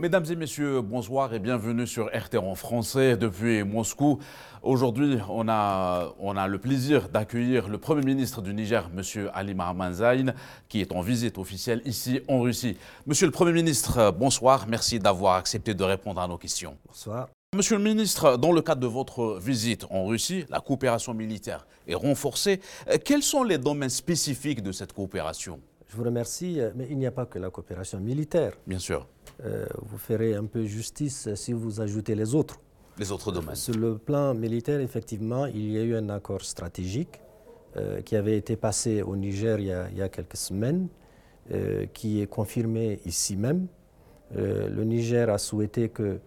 Mesdames et messieurs, bonsoir et bienvenue sur RT en français depuis Moscou. Aujourd'hui, on a, on a le plaisir d'accueillir le Premier ministre du Niger, M. Ali Zayn, qui est en visite officielle ici en Russie. Monsieur le Premier ministre, bonsoir. Merci d'avoir accepté de répondre à nos questions. Bonsoir. Monsieur le ministre, dans le cadre de votre visite en Russie, la coopération militaire est renforcée. Quels sont les domaines spécifiques de cette coopération? Je vous remercie, mais il n'y a pas que la coopération militaire. Bien sûr. Euh, vous ferez un peu justice si vous ajoutez les autres. Les autres domaines. Sur le plan militaire, effectivement, il y a eu un accord stratégique euh, qui avait été passé au Niger il y a, quelques semaines, euh, qui est confirmé ici même. le Niger a souhaité que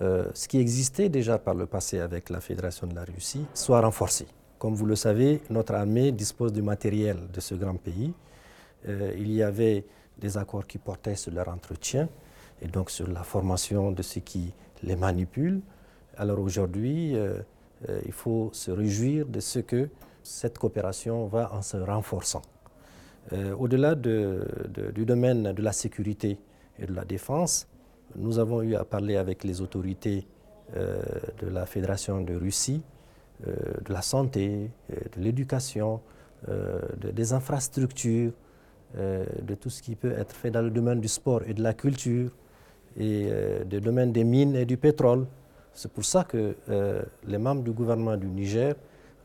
ce qui existait déjà par le passé avec la Fédération de la Russie soit renforcé. Comme vous le savez, notre armée dispose du matériel de ce grand pays. Il y avait des accords qui portaient sur leur entretien et donc sur la formation de ceux qui les manipulent. Alors aujourd'hui, euh, euh, il faut se réjouir de ce que cette coopération va en se renforçant. Euh, au-delà du domaine de la sécurité et de la défense, nous avons eu à parler avec les autorités de la Fédération de Russie, de la santé, de l'éducation, des infrastructures, de tout ce qui peut être fait dans le domaine du sport et de la culture, et euh, des domaines des mines et du pétrole. C'est pour ça que euh, les membres du gouvernement du Niger,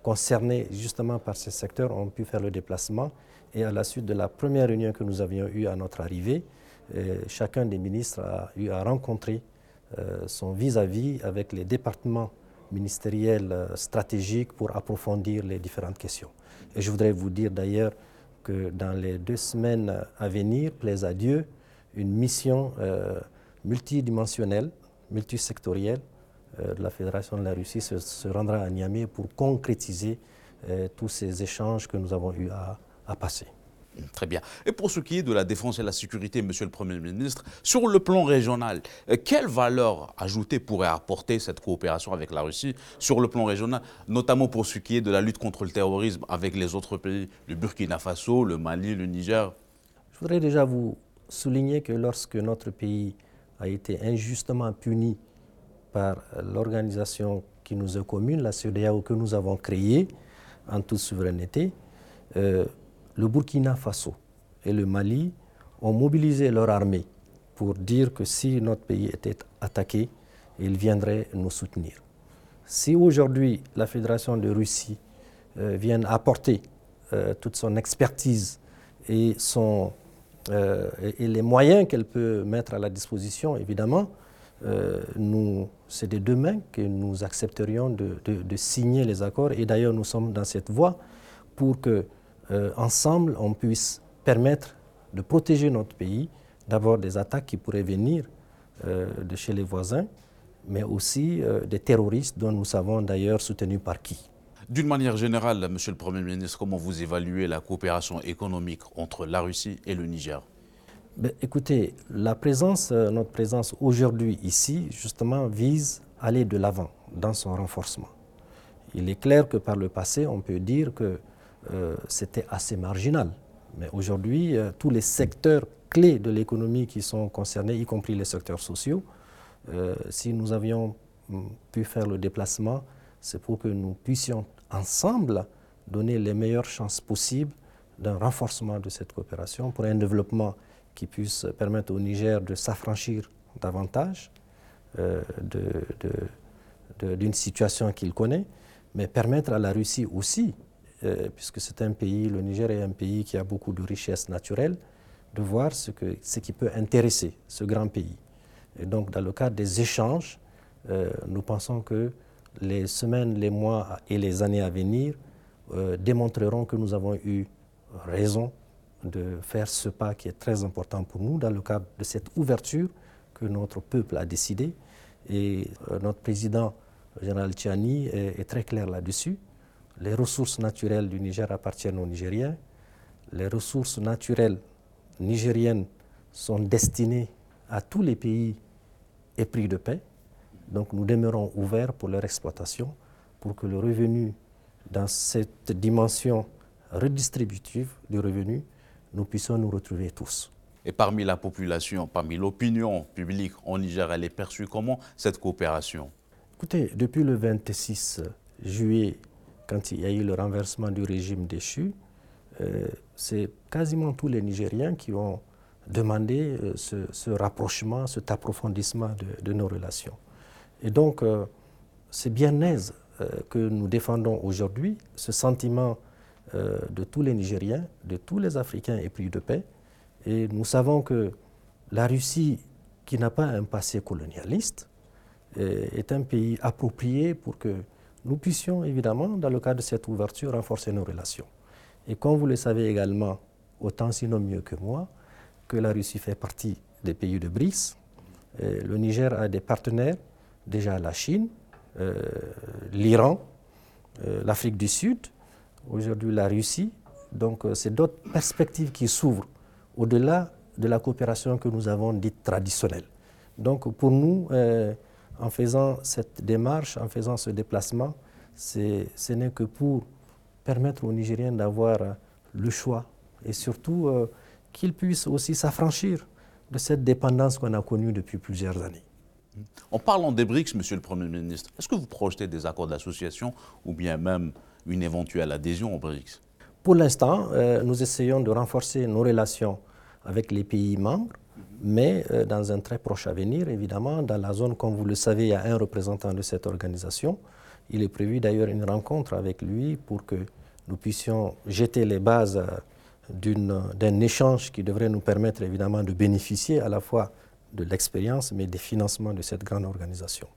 concernés justement par ces secteurs, ont pu faire le déplacement. Et à la suite de la première réunion que nous avions eue à notre arrivée, euh, chacun des ministres a eu à rencontrer son vis-à-vis avec les départements ministériels stratégiques pour approfondir les différentes questions. Et je voudrais vous dire d'ailleurs que dans les deux semaines à venir, plaise à Dieu, une mission multidimensionnel, multisectoriel euh, de la Fédération de la Russie se, rendra à Niamey pour concrétiser euh, tous ces échanges que nous avons eu à, passer. Très bien. Et pour ce qui est de la défense et la sécurité, Monsieur le Premier ministre, sur le plan régional, euh, quelle valeur ajoutée pourrait apporter cette coopération avec la Russie sur le plan régional, notamment pour ce qui est de la lutte contre le terrorisme avec les autres pays, le Burkina Faso, le Mali, le Niger? Je voudrais déjà vous souligner que lorsque notre pays a été injustement puni par l'organisation qui nous est commune, la CEDEAO que nous avons créée en toute souveraineté, euh, le Burkina Faso et le Mali ont mobilisé leur armée pour dire que si notre pays était attaqué, ils viendraient nous soutenir. Si aujourd'hui la Fédération de Russie euh, vient apporter euh, toute son expertise et son euh, et, les moyens qu'elle peut mettre à la disposition, évidemment, euh, c'est de demain que nous accepterions de, signer les accords. Et d'ailleurs, nous sommes dans cette voie pour que, euh, ensemble, on puisse permettre de protéger notre pays d'abord des attaques qui pourraient venir de chez les voisins, mais aussi des terroristes dont nous savons d'ailleurs soutenus par qui. D'une manière générale, Monsieur le Premier ministre, comment vous évaluez la coopération économique entre la Russie et le Niger? Ben, Écoutez, la présence, euh, notre présence aujourd'hui ici, justement, vise à aller de l'avant dans son renforcement. Il est clair que par le passé, on peut dire que euh, c'était assez marginal. Mais aujourd'hui, euh, tous les secteurs clés de l'économie qui sont concernés, y compris les secteurs sociaux, si nous avions mm, pu faire le déplacement, c'est pour que nous puissions ensemble donner les meilleures chances possibles d'un renforcement de cette coopération pour un développement qui puisse permettre au Niger de s'affranchir davantage euh, d'une situation qu'il connaît, mais permettre à la Russie aussi, euh, puisque c'est un pays, le Niger est un pays qui a beaucoup de richesses naturelles, de voir ce, qui peut intéresser ce grand pays. Et donc, dans le cadre des échanges, euh, nous pensons que les semaines, les mois et les années à venir euh, démontreront que nous avons eu raison de faire ce pas qui est très important pour nous dans le cadre de cette ouverture que notre peuple a décidé. Et notre président, général Tchiani, est, très clair là-dessus. Les ressources naturelles du Niger appartiennent aux Nigériens. Les ressources naturelles nigériennes sont destinées à tous les pays épris de paix. Donc nous demeurons ouverts pour leur exploitation, pour que le revenu, dans cette dimension redistributive du revenu, nous puissions nous retrouver tous. Et parmi la population, parmi l'opinion publique en Niger, elle est perçue comment cette coopération? Écoutez, depuis le 26 juillet, quand il y a eu le renversement du régime déchu, euh, c'est quasiment tous les Nigériens qui ont demandé euh, ce, rapprochement, cet approfondissement de, nos relations. Et donc, euh, c'est bien aise que nous défendons aujourd'hui, ce sentiment de tous les Nigériens, de tous les Africains épris de paix. Et nous savons que la Russie, qui n'a pas un passé colonialiste, est un pays approprié pour que nous puissions évidemment, dans le cadre de cette ouverture, renforcer nos relations. Et comme vous le savez également, autant sinon mieux que moi, que la Russie fait partie des pays de BRICS. Euh, le Niger a des partenaires, déjà la Chine, euh, l'Iran, euh, l'Afrique du Sud, aujourd'hui la Russie. Donc c'est d'autres perspectives qui s'ouvrent au-delà de la coopération que nous avons dite traditionnelle. Donc pour nous, en faisant cette démarche, en faisant ce déplacement, ce n'est que pour permettre aux Nigériens d'avoir euh, le choix et surtout euh, qu'ils puissent aussi s'affranchir de cette dépendance qu'on a connue depuis plusieurs années. En parlant des BRICS, Monsieur le Premier ministre, est-ce que vous projetez des accords d'association ou bien même une éventuelle adhésion aux BRICS? Pour l'instant, euh, nous essayons de renforcer nos relations avec les pays membres mais euh, dans un très proche avenir, évidemment, dans la zone, comme vous le savez, il y a un représentant de cette organisation. Il est prévu d'ailleurs une rencontre avec lui pour que nous puissions jeter les bases euh, d'un échange qui devrait nous permettre évidemment de bénéficier à la fois de l'expérience, mais des financements de cette grande organisation.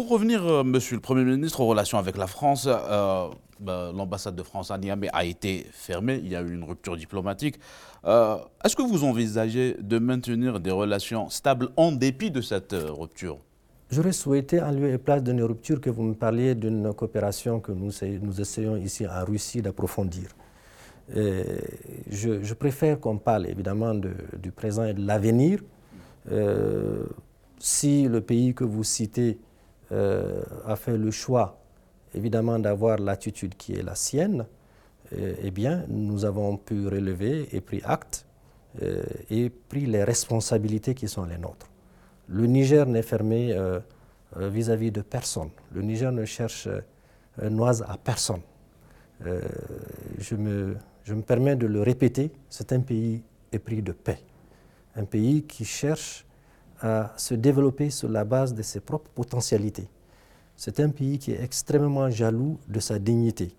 Pour revenir, euh, Monsieur le Premier ministre, aux relations avec la France, euh, bah, l'ambassade de France à Niamey a été fermée, il y a eu une rupture diplomatique. Euh, est-ce que vous envisagez de maintenir des relations stables en dépit de cette rupture? J'aurais souhaité, en lieu et place d'une rupture, que vous me parliez d'une coopération que nous, essayons ici en Russie d'approfondir. Je, préfère qu'on parle évidemment du présent et de l'avenir. si le pays que vous citez euh, a fait le choix, évidemment, d'avoir l'attitude qui est la sienne, euh, eh bien, nous avons pu relever et pris acte euh, et pris les responsabilités qui sont les nôtres. Le Niger n'est fermé vis-à-vis de personne. Le Niger ne cherche noise à personne. je, me, je me permets de le répéter, c'est un pays épris de paix. Un pays qui cherche à se développer sur la base de ses propres potentialités. C'est un pays qui est extrêmement jaloux de sa dignité.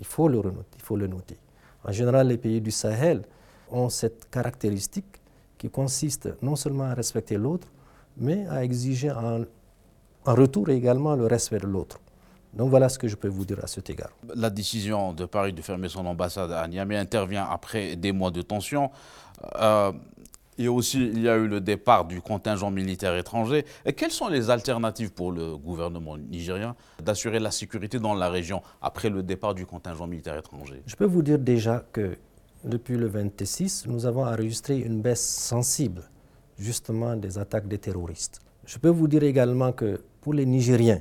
Il faut le, il faut le noter. En général, les pays du Sahel ont cette caractéristique qui consiste non seulement à respecter l'autre, mais à exiger en, en retour également le respect de l'autre. Donc voilà ce que je peux vous dire à cet égard. La décision de Paris de fermer son ambassade à Niamey intervient après des mois de tension. Euh, et aussi, il y a eu le départ du contingent militaire étranger. Quelles sont les alternatives pour le gouvernement nigérien d'assurer la sécurité dans la région après le départ du contingent militaire étranger? Je peux vous dire déjà que depuis le 26, nous avons enregistré une baisse sensible justement des attaques des terroristes. Je peux vous dire également que pour les Nigériens,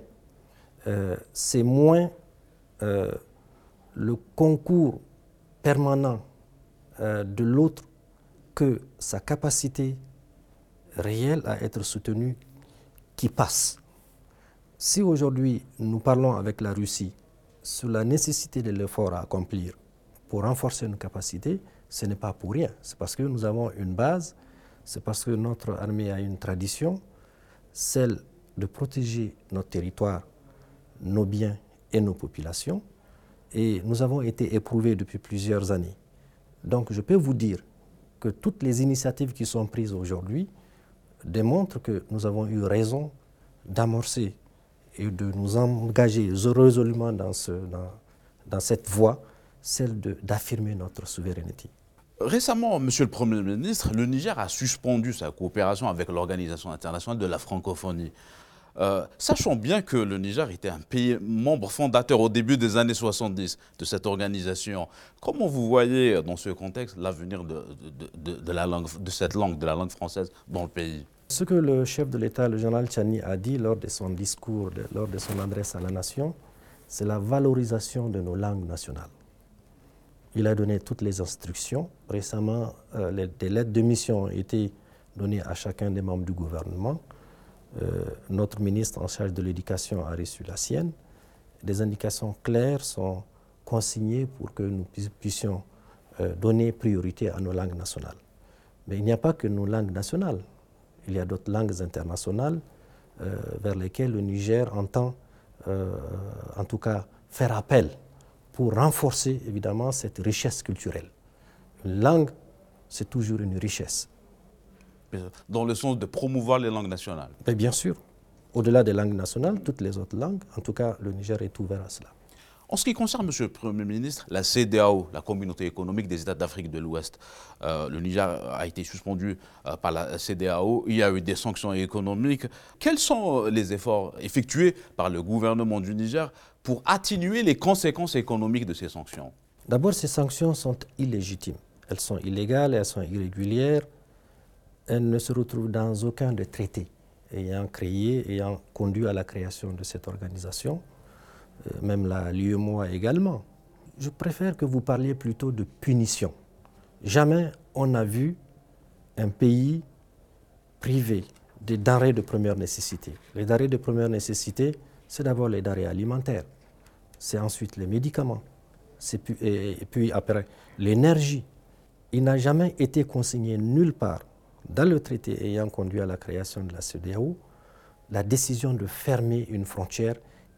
euh, c'est moins euh, le concours permanent euh, de l'autre que sa capacité réelle à être soutenue qui passe. Si aujourd'hui nous parlons avec la Russie sur la nécessité de l'effort à accomplir pour renforcer nos capacités, ce n'est pas pour rien. C'est parce que nous avons une base, c'est parce que notre armée a une tradition, celle de protéger notre territoire, nos biens et nos populations. Et nous avons été éprouvés depuis plusieurs années. Donc je peux vous dire que toutes les initiatives qui sont prises aujourd'hui démontrent que nous avons eu raison d'amorcer et de nous engager résolument dans, dans cette voie, celle d'affirmer notre souveraineté. Récemment, Monsieur le Premier ministre, le Niger a suspendu sa coopération avec l'Organisation internationale de la francophonie. Euh, sachant bien que le Niger était un pays membre fondateur au début des années 70 de cette organisation, comment vous voyez dans ce contexte l'avenir de, la langue, cette langue, de la langue française dans le pays? Ce que le chef de l'État, le général Chani, a dit lors de son discours, lors de son adresse à la nation, c'est la valorisation de nos langues nationales. Il a donné toutes les instructions. Récemment, euh, des lettres de mission ont été données à chacun des membres du gouvernement. Euh, notre ministre en charge de l'éducation a reçu la sienne. Des indications claires sont consignées pour que nous puissions euh, donner priorité à nos langues nationales. Mais il n'y a pas que nos langues nationales. Il y a d'autres langues internationales vers lesquelles le Niger entend, en tout cas, faire appel pour renforcer évidemment cette richesse culturelle. Une langue, c'est toujours une richesse. Dans le sens de promouvoir les langues nationales Mais Bien sûr. Au-delà des langues nationales, toutes les autres langues, en tout cas, le Niger est ouvert à cela. En ce qui concerne, Monsieur le Premier ministre, la CDAO, la Communauté économique des États d'Afrique de l'Ouest, euh, le Niger a été suspendu euh, par la CDAO, il y a eu des sanctions économiques. Quels sont euh, les efforts effectués par le gouvernement du Niger pour atténuer les conséquences économiques de ces sanctions? D'abord, ces sanctions sont illégitimes. Elles sont illégales, elles sont irrégulières. Elles ne se retrouvent dans aucun des traités ayant créé, ayant conduit à la création de cette organisation, euh, même la l'UEMOA également. Je préfère que vous parliez plutôt de punition. Jamais on n'a vu un pays privé des denrées de première nécessité. Les denrées de première nécessité, c'est d'abord les denrées alimentaires, c'est ensuite les médicaments, et, puis après l'énergie. Il n'a jamais été consigné nulle part dans le traité ayant conduit à la création de la CEDEAO la décision de fermer une frontière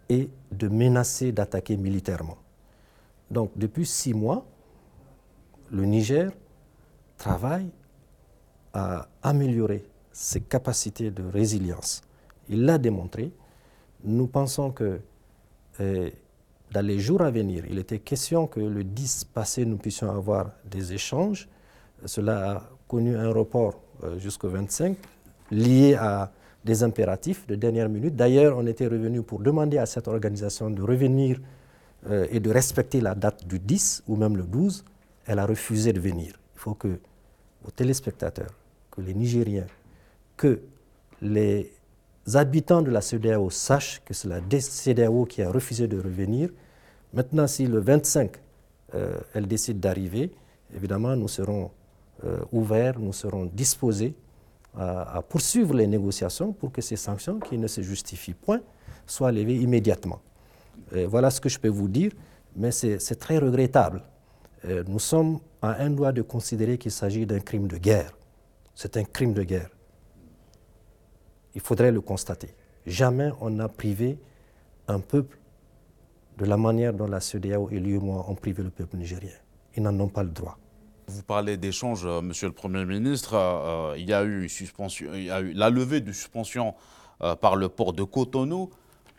et de menacer d'attaquer militairement. Donc depuis six mois, le Niger travaille à améliorer ses capacités de résilience. Il l'a démontré nous pensons que euh, dans les jours à venir, il était question que le 10 passé, nous puissions avoir des échanges. Cela a connu un report jusqu'au 25, lié à des impératifs de dernière minute. D'ailleurs, on était revenu pour demander à cette organisation de revenir euh, et de respecter la date du 10 ou même le 12. Elle a refusé de venir. Il faut que aux téléspectateurs, que les Nigériens, que les habitants de la CEDEAO sachent que c'est la CEDEAO qui a refusé de revenir. Maintenant, si le 25, euh, elle décide d'arriver, évidemment, nous serons euh, ouverts, nous serons disposés à, poursuivre les négociations pour que ces sanctions, qui ne se justifient point, soient levées immédiatement. voilà ce que je peux vous dire, mais c'est très regrettable. Euh, nous sommes à un doigt de considérer qu'il s'agit d'un crime de guerre. C'est un crime de guerre il faudrait le constater. Jamais on n'a privé un peuple de la manière dont la CEDEAO et l'UEMOA ont privé le peuple nigérien. Ils n'en ont pas le droit. Vous parlez d'échanges, euh, Monsieur le Premier ministre. Euh, il, y a eu suspension, il y a eu la levée de suspension euh, par le port de Cotonou.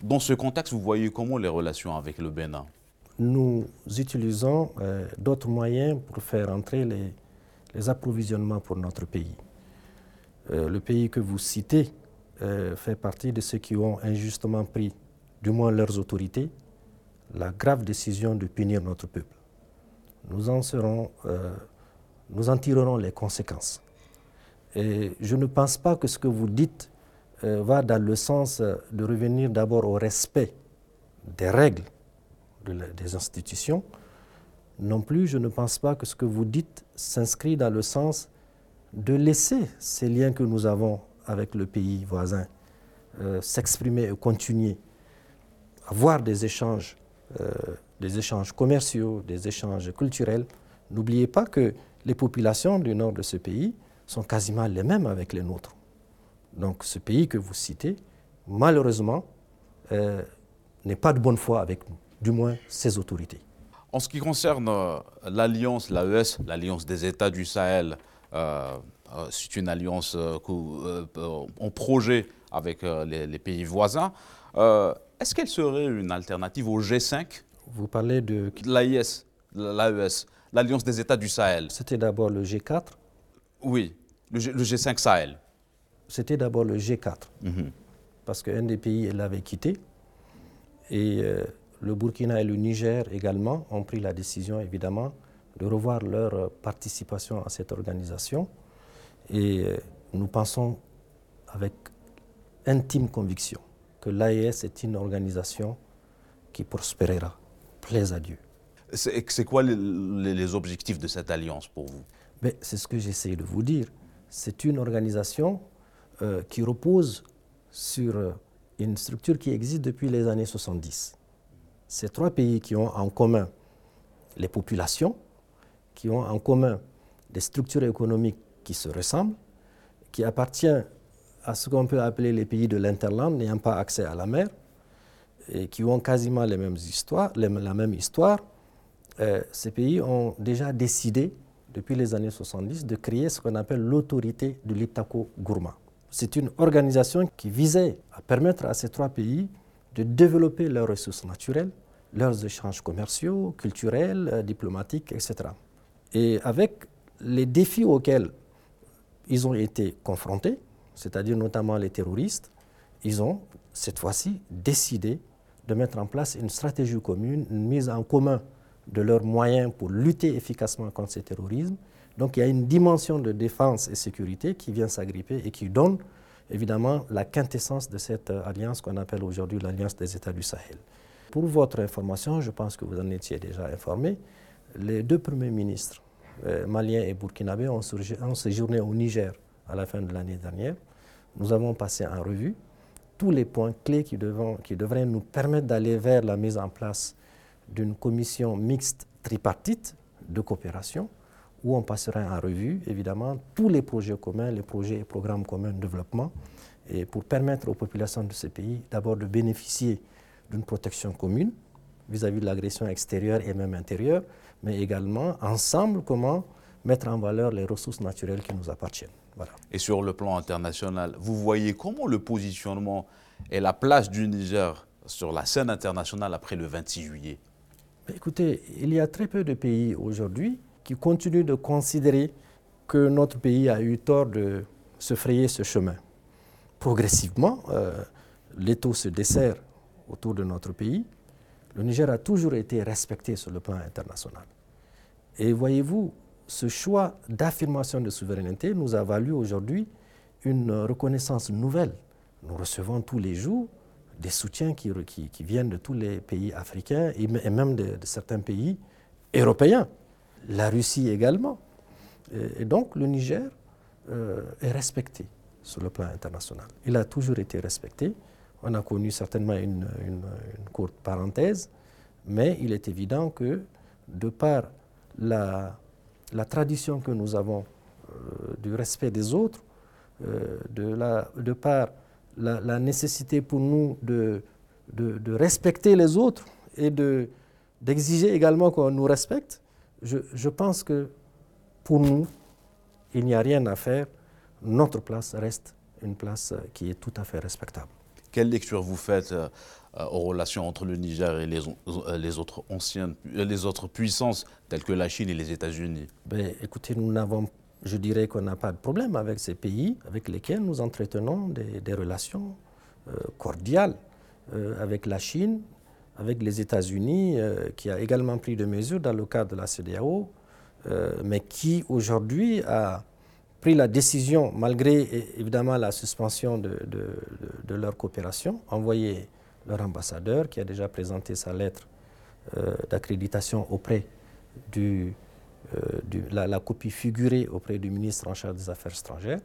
Dans ce contexte, vous voyez comment les relations avec le Bénin? Nous utilisons d'autres moyens pour faire entrer les, approvisionnements pour notre pays. le pays que vous citez fait partie de ceux qui ont injustement pris, du moins leurs autorités, la grave décision de punir notre peuple. Nous en serons, nous en tirerons les conséquences. Et je ne pense pas que ce que vous dites euh, va dans le sens de revenir d'abord au respect des règles des institutions. Non plus, je ne pense pas que ce que vous dites s'inscrit dans le sens de laisser ces liens que nous avons avec le pays voisin, euh, s'exprimer et continuer, avoir des échanges, euh, des échanges commerciaux, des échanges culturels. N'oubliez pas que les populations du nord de ce pays sont quasiment les mêmes avec les nôtres. Donc ce pays que vous citez, malheureusement, euh, n'est pas de bonne foi avec nous, du moins ses autorités. En ce qui concerne l'alliance, l'AES, l'alliance des États du Sahel, euh, c'est une alliance euh, euh, en projet avec les, pays voisins. Est-ce qu'elle serait une alternative au G5 Vous parlez de... L'AIS, l'AES, l'Alliance des États du Sahel. C'était d'abord le G4 Oui, le, G, 5 Sahel. C'était d'abord le G4, mhm. parce qu'un des pays l'avait quitté. Et le Burkina et le Niger également ont pris la décision, évidemment, de revoir leur participation à cette organisation. Et euh, nous pensons avec intime conviction que l'AES est une organisation qui prospérera. Plaise à Dieu. C'est quoi les, objectifs de cette alliance pour vous? C'est ce que j'essaie de vous dire. C'est une organisation euh, qui repose sur euh, une structure qui existe depuis les années 70. Ces trois pays qui ont en commun les populations, qui ont en commun des structures économiques qui se ressemblent, qui appartiennent à ce qu'on peut appeler les pays de l'interland, n'ayant pas accès à la mer, et qui ont quasiment les mêmes histoires, la même histoire, euh, ces pays ont déjà décidé, depuis les années 70, de créer ce qu'on appelle l'autorité de l'Itako Gourma. C'est une organisation qui visait à permettre à ces trois pays de développer leurs ressources naturelles, leurs échanges commerciaux, culturels, euh, diplomatiques, etc. Et avec les défis auxquels ils ont été confrontés, c'est-à-dire notamment les terroristes, ils ont cette fois-ci décidé de mettre en place une stratégie commune, une mise en commun de leurs moyens pour lutter efficacement contre ce terrorisme. Donc il y a une dimension de défense et sécurité qui vient s'agripper et qui donne évidemment la quintessence de cette alliance qu'on appelle aujourd'hui l'Alliance des États du Sahel. Pour votre information, je pense que vous en étiez déjà informé, les deux premiers ministres, euh, maliens et burkinabés, ont, séjourné au Niger à la fin de l'année dernière. Nous avons passé en revue tous les points clés qui, qui devraient nous permettre d'aller vers la mise en place d'une commission mixte tripartite de coopération où on passera en revue, évidemment, tous les projets communs, les projets et programmes communs de développement, et pour permettre aux populations de ces pays d'abord de bénéficier d'une protection commune vis-à-vis de l'agression extérieure et même intérieure, mais également ensemble comment mettre en valeur les ressources naturelles qui nous appartiennent. Voilà. Et sur le plan international, vous voyez comment le positionnement et la place du Niger sur la scène internationale après le 26 juillet? Écoutez, il y a très peu de pays aujourd'hui qui continuent de considérer que notre pays a eu tort de se frayer ce chemin. Progressivement, euh, l'étau se dessert autour de notre pays. Le Niger a toujours été respecté sur le plan international. Et voyez-vous, ce choix d'affirmation de souveraineté nous a valu aujourd'hui une reconnaissance nouvelle. Nous recevons tous les jours des soutiens qui, viennent de tous les pays africains et, même de, certains pays européens. La Russie également. Et, donc le Niger euh, est respecté sur le plan international. Il a toujours été respecté. On a connu certainement une, courte parenthèse, mais il est évident que de par la, tradition que nous avons euh, du respect des autres, euh, de par la, nécessité pour nous de, de, respecter les autres et d'exiger également qu'on nous respecte, je, je, pense que pour nous, il n'y a rien à faire. Notre place reste une place qui est tout à fait respectable. Quelle lecture vous faites euh, aux relations entre le Niger et les, euh, les, autres anciennes, euh, les autres puissances telles que la Chine et les États-Unis? Ben, Écoutez, nous n'avons je dirais qu'on n'a pas de problème avec ces pays avec lesquels nous entretenons des, relations euh, cordiales euh, avec la Chine, avec les États-Unis, euh, qui a également pris des mesures dans le cadre de la CDAO, mais qui aujourd'hui a pris la décision, malgré évidemment la suspension de, leur coopération, envoyé leur ambassadeur qui a déjà présenté sa lettre d'accréditation auprès du euh, la, copie figurée auprès du ministre en charge des Affaires étrangères.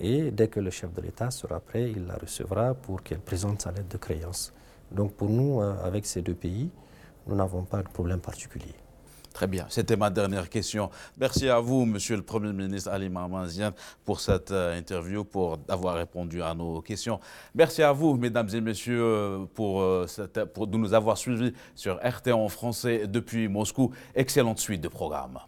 Et dès que le chef de l'État sera prêt, il la recevra pour qu'elle présente sa lettre de créance. Donc pour nous, euh, avec ces deux pays, nous n'avons pas de problème particulier. Très bien, c'était ma dernière question. Merci à vous, Monsieur le Premier ministre Ali Marmanzian, pour cette euh, interview, pour avoir répondu à nos questions. Merci à vous, mesdames et messieurs, euh, pour, euh, pour nous avoir suivis sur RT en français depuis Moscou. Excellente suite de programme.